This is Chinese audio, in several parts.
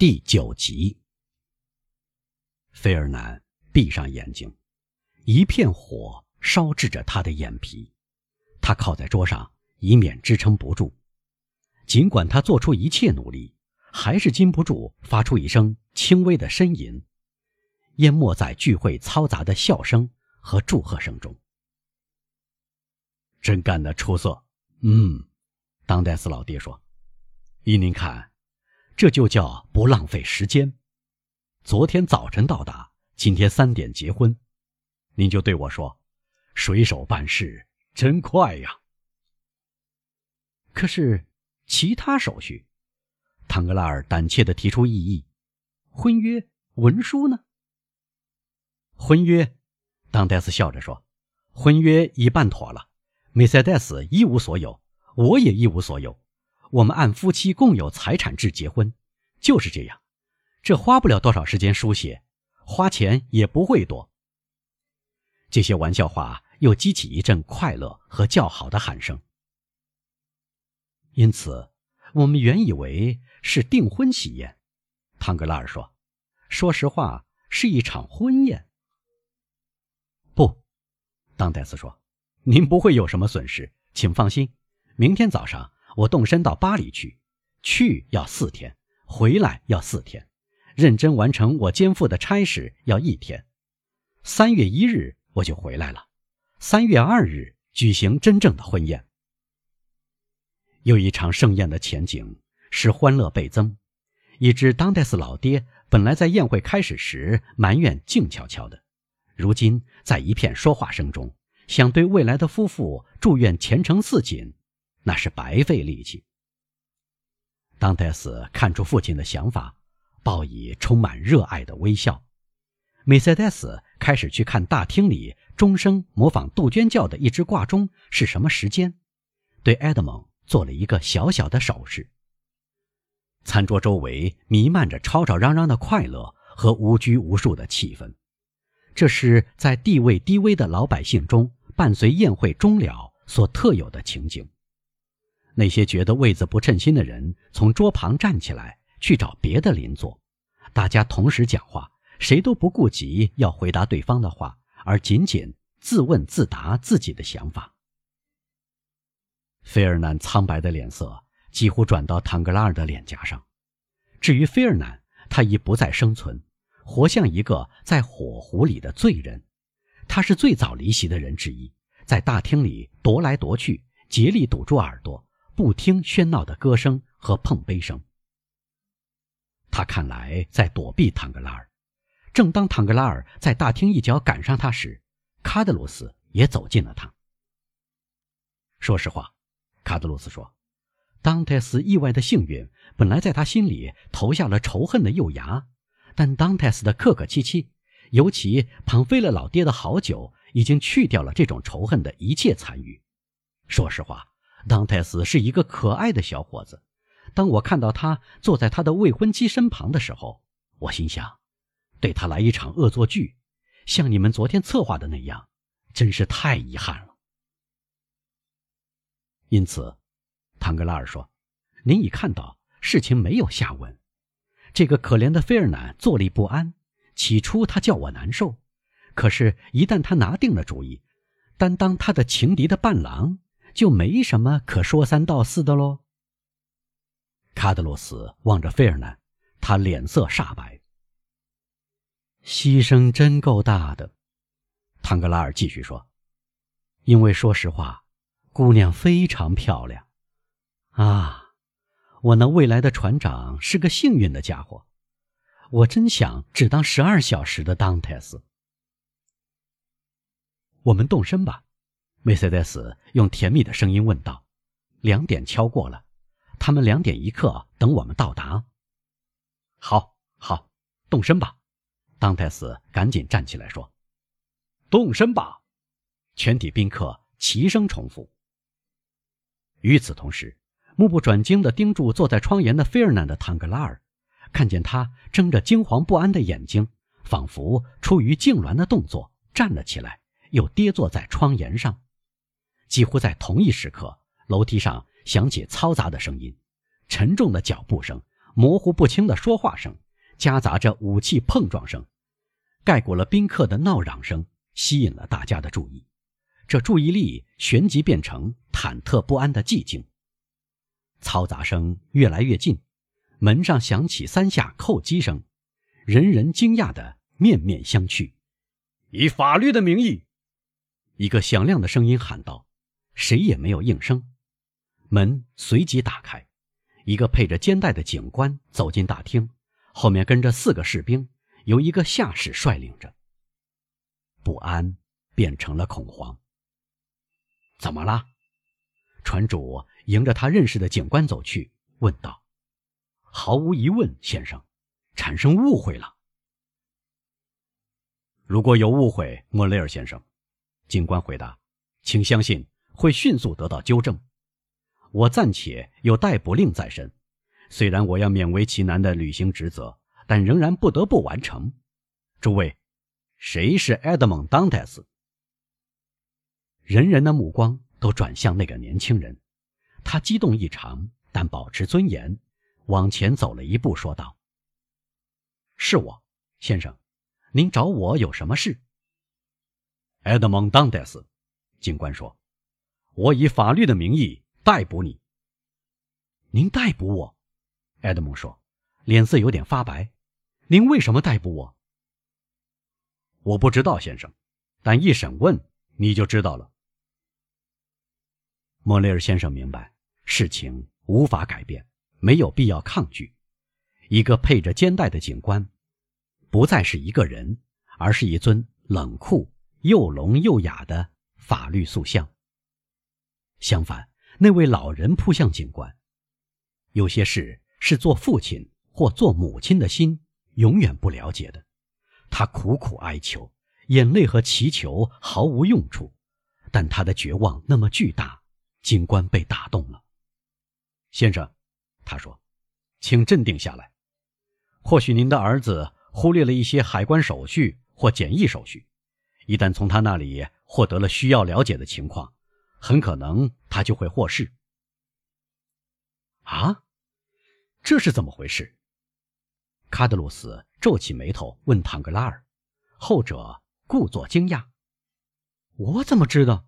第九集，菲尔南闭上眼睛，一片火烧制着他的眼皮，他靠在桌上，以免支撑不住。尽管他做出一切努力，还是禁不住发出一声轻微的呻吟，淹没在聚会嘈杂的笑声和祝贺声中。真干得出色，嗯，当代斯老爹说：“依您看。”这就叫不浪费时间。昨天早晨到达，今天三点结婚，您就对我说：“水手办事真快呀。”可是其他手续，唐格拉尔胆怯地提出异议：“婚约文书呢？”婚约，当戴斯笑着说：“婚约已办妥了，梅赛德斯一无所有，我也一无所有。”我们按夫妻共有财产制结婚，就是这样。这花不了多少时间书写，花钱也不会多。这些玩笑话又激起一阵快乐和叫好的喊声。因此，我们原以为是订婚喜宴。汤格拉尔说：“说实话，是一场婚宴。”不，当戴斯说：“您不会有什么损失，请放心。明天早上。”我动身到巴黎去，去要四天，回来要四天，认真完成我肩负的差事要一天。三月一日我就回来了，三月二日举行真正的婚宴。又一场盛宴的前景使欢乐倍增，以致当戴斯老爹本来在宴会开始时埋怨静悄悄的，如今在一片说话声中，想对未来的夫妇祝愿前程似锦。那是白费力气。当戴斯看出父亲的想法，报以充满热爱的微笑。梅赛德斯开始去看大厅里钟声模仿杜鹃叫的一只挂钟是什么时间，对埃德蒙做了一个小小的手势。餐桌周围弥漫着吵吵嚷嚷的快乐和无拘无束的气氛，这是在地位低微的老百姓中伴随宴会终了所特有的情景。那些觉得位子不称心的人从桌旁站起来，去找别的邻座。大家同时讲话，谁都不顾及要回答对方的话，而仅仅自问自答自己的想法。菲尔南苍白的脸色几乎转到唐格拉尔的脸颊上。至于菲尔南，他已不再生存，活像一个在火湖里的罪人。他是最早离席的人之一，在大厅里踱来踱去，竭力堵住耳朵。不听喧闹的歌声和碰杯声。他看来在躲避唐格拉尔。正当唐格拉尔在大厅一脚赶上他时，卡德鲁斯也走近了他。说实话，卡德鲁斯说，当泰斯意外的幸运本来在他心里投下了仇恨的幼芽，但当泰斯的客客气气，尤其旁飞了老爹的好酒，已经去掉了这种仇恨的一切残余。说实话。当泰斯是一个可爱的小伙子。当我看到他坐在他的未婚妻身旁的时候，我心想，对他来一场恶作剧，像你们昨天策划的那样，真是太遗憾了。因此，唐格拉尔说：“您已看到事情没有下文。这个可怜的菲尔南坐立不安。起初他叫我难受，可是，一旦他拿定了主意，担当他的情敌的伴郎。”就没什么可说三道四的喽。卡德罗斯望着费尔南，他脸色煞白。牺牲真够大的，唐格拉尔继续说：“因为说实话，姑娘非常漂亮。啊，我那未来的船长是个幸运的家伙。我真想只当十二小时的当泰斯。我们动身吧。”梅赛德斯用甜蜜的声音问道：“两点敲过了，他们两点一刻等我们到达。”“好，好，动身吧。”当泰斯赶紧站起来说：“动身吧！”全体宾客齐声重复。与此同时，目不转睛地盯住坐在窗沿的费尔南的唐格拉尔，看见他睁着惊惶不安的眼睛，仿佛出于痉挛的动作站了起来，又跌坐在窗沿上。几乎在同一时刻，楼梯上响起嘈杂的声音，沉重的脚步声模糊不清的说话声，夹杂着武器碰撞声，盖过了宾客的闹嚷声，吸引了大家的注意。这注意力旋即变成忐忑不安的寂静。嘈杂声越来越近，门上响起三下叩击声，人人惊讶的面面相觑。以法律的名义，一个响亮的声音喊道：“谁也没有应声。”门随即打开，一个配着肩带的警官走进大厅，后面跟着四个士兵，由一个下士率领着。不安变成了恐慌。怎么了？船主迎着他认识的警官走去，问道：“毫无疑问，先生，产生误会了。如果有误会，莫雷尔先生，警官回答，请相信会迅速得到纠正。我暂且有逮捕令在身，虽然我要勉为其难的履行职责，但仍然不得不完成。诸位，谁是埃德蒙·当戴斯？人人的目光都转向那个年轻人，他激动异常，但保持尊严，往前走了一步，说道：“是我，先生，您找我有什么事？”埃德蒙·当戴斯，警官说：“我以法律的名义逮捕你。”您逮捕我？埃德蒙说，脸色有点发白。“您为什么逮捕我？”我不知道，先生，但一审问你就知道了。莫雷尔先生明白，事情无法改变，没有必要抗拒。一个配着肩带的警官，不再是一个人，而是一尊冷酷又聋又哑的法律塑像。相反，那位老人扑向警官。有些事是做父亲或做母亲的心永远不了解的。他苦苦哀求，眼泪和祈求毫无用处，但他的绝望那么巨大。警官被打动了，先生，他说：“请镇定下来。或许您的儿子忽略了一些海关手续或检疫手续，一旦从他那里获得了需要了解的情况，很可能他就会获释。”啊，这是怎么回事？卡德鲁斯皱起眉头问唐格拉尔，后者故作惊讶：“我怎么知道？”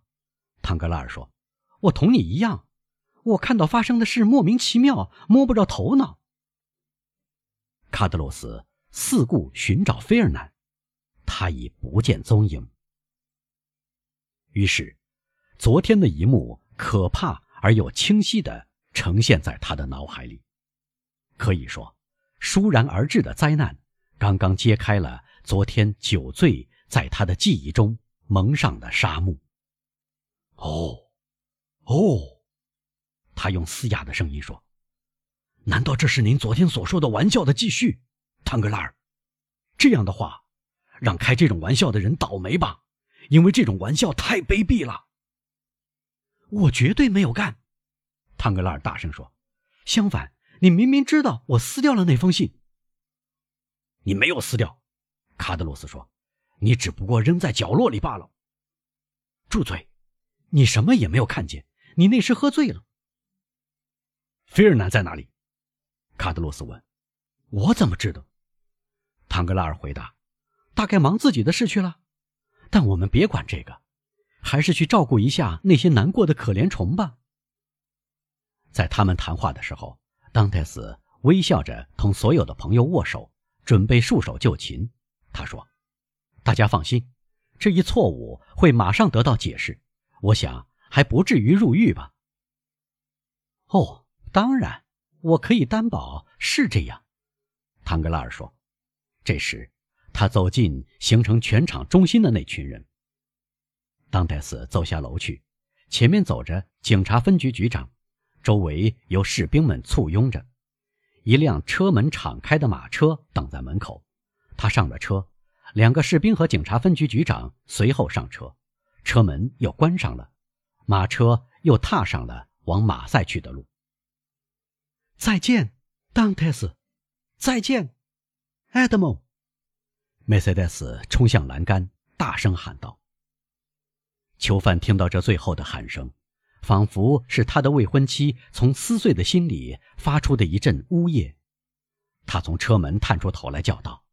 唐格拉尔说。我同你一样，我看到发生的事莫名其妙，摸不着头脑。卡德罗斯四顾寻找菲尔南，他已不见踪影。于是，昨天的一幕可怕而又清晰的呈现在他的脑海里。可以说，倏然而至的灾难，刚刚揭开了昨天酒醉在他的记忆中蒙上的纱幕。哦。哦，他用嘶哑的声音说：“难道这是您昨天所说的玩笑的继续，唐格拉尔？这样的话，让开这种玩笑的人倒霉吧，因为这种玩笑太卑鄙了。”我绝对没有干，唐格拉尔大声说：“相反，你明明知道我撕掉了那封信。”你没有撕掉，卡德罗斯说：“你只不过扔在角落里罢了。”住嘴！你什么也没有看见。你那时喝醉了。菲尔南在哪里？卡德罗斯问。我怎么知道？唐格拉尔回答：“大概忙自己的事去了。但我们别管这个，还是去照顾一下那些难过的可怜虫吧。”在他们谈话的时候，当泰斯微笑着同所有的朋友握手，准备束手就擒。他说：“大家放心，这一错误会马上得到解释。我想。”还不至于入狱吧？哦，当然，我可以担保是这样。”唐格拉尔说。这时，他走进形成全场中心的那群人。当戴斯走下楼去，前面走着警察分局局长，周围由士兵们簇拥着。一辆车门敞开的马车等在门口，他上了车，两个士兵和警察分局局长随后上车，车门又关上了。马车又踏上了往马赛去的路。再见，当泰斯！再见，埃德蒙！梅赛德斯冲向栏杆，大声喊道。囚犯听到这最后的喊声，仿佛是他的未婚妻从撕碎的心里发出的一阵呜咽，他从车门探出头来叫道：“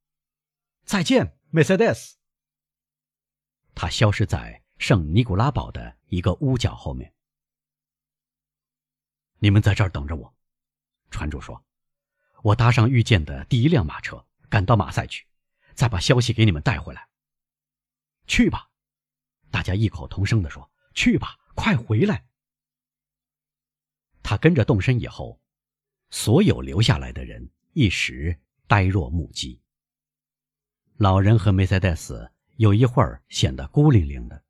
再见，梅赛德斯。”他消失在圣尼古拉堡的一个屋角后面。你们在这儿等着我，船主说：“我搭上遇见的第一辆马车，赶到马赛去，再把消息给你们带回来。”去吧，大家异口同声地说：“去吧，快回来！”他跟着动身以后，所有留下来的人一时呆若木鸡。老人和梅赛德斯有一会儿显得孤零零的，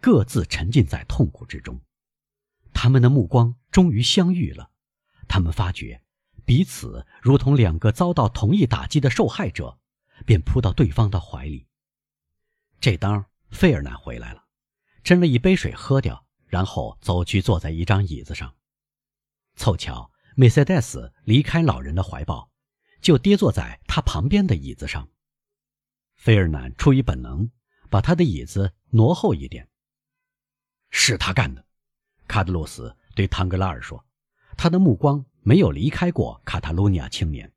各自沉浸在痛苦之中。他们的目光终于相遇了，他们发觉彼此如同两个遭到同一打击的受害者，便扑到对方的怀里。这当费尔南回来了，斟了一杯水喝掉，然后走去坐在一张椅子上。凑巧梅赛德斯离开老人的怀抱，就跌坐在他旁边的椅子上。费尔南出于本能，把他的椅子挪后一点。是他干的。卡德罗斯对唐格拉尔说：“他的目光没有离开过卡塔卢尼亚青年。”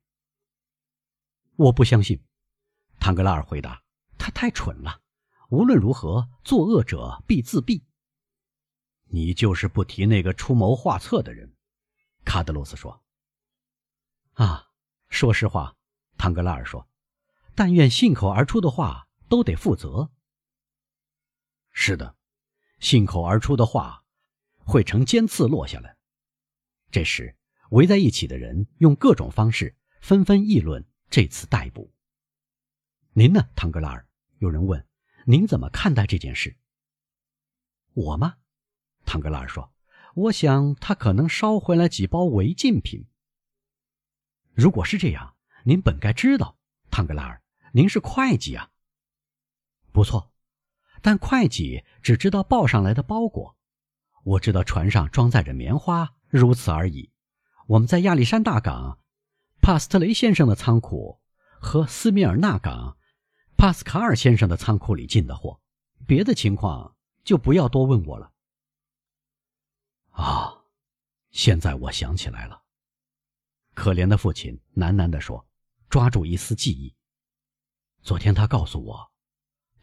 我不相信，唐格拉尔回答：“他太蠢了。无论如何，作恶者必自毙。”你就是不提那个出谋划策的人，卡德罗斯说。“啊，说实话，”唐格拉尔说，“但愿信口而出的话都得负责。”是的，信口而出的话。会成尖刺落下来。这时，围在一起的人用各种方式纷纷议论这次逮捕。您呢，唐格拉尔？有人问，您怎么看待这件事？我吗？唐格拉尔说：“我想他可能捎回来几包违禁品。如果是这样，您本该知道，唐格拉尔，您是会计啊。不错，但会计只知道报上来的包裹。”我知道船上装载着棉花，如此而已。我们在亚历山大港，帕斯特雷先生的仓库和斯米尔纳港，帕斯卡尔先生的仓库里进的货，别的情况就不要多问我了。啊，现在我想起来了，可怜的父亲喃喃地说，抓住一丝记忆。昨天他告诉我，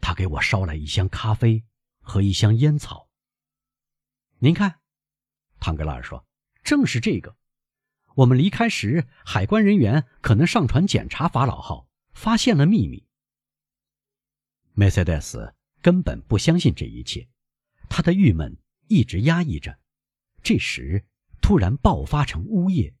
他给我捎来一箱咖啡和一箱烟草。您看，唐格拉尔说：“正是这个。我们离开时，海关人员可能上船检查法老号，发现了秘密。”梅赛德斯根本不相信这一切，他的郁闷一直压抑着，这时突然爆发成呜咽。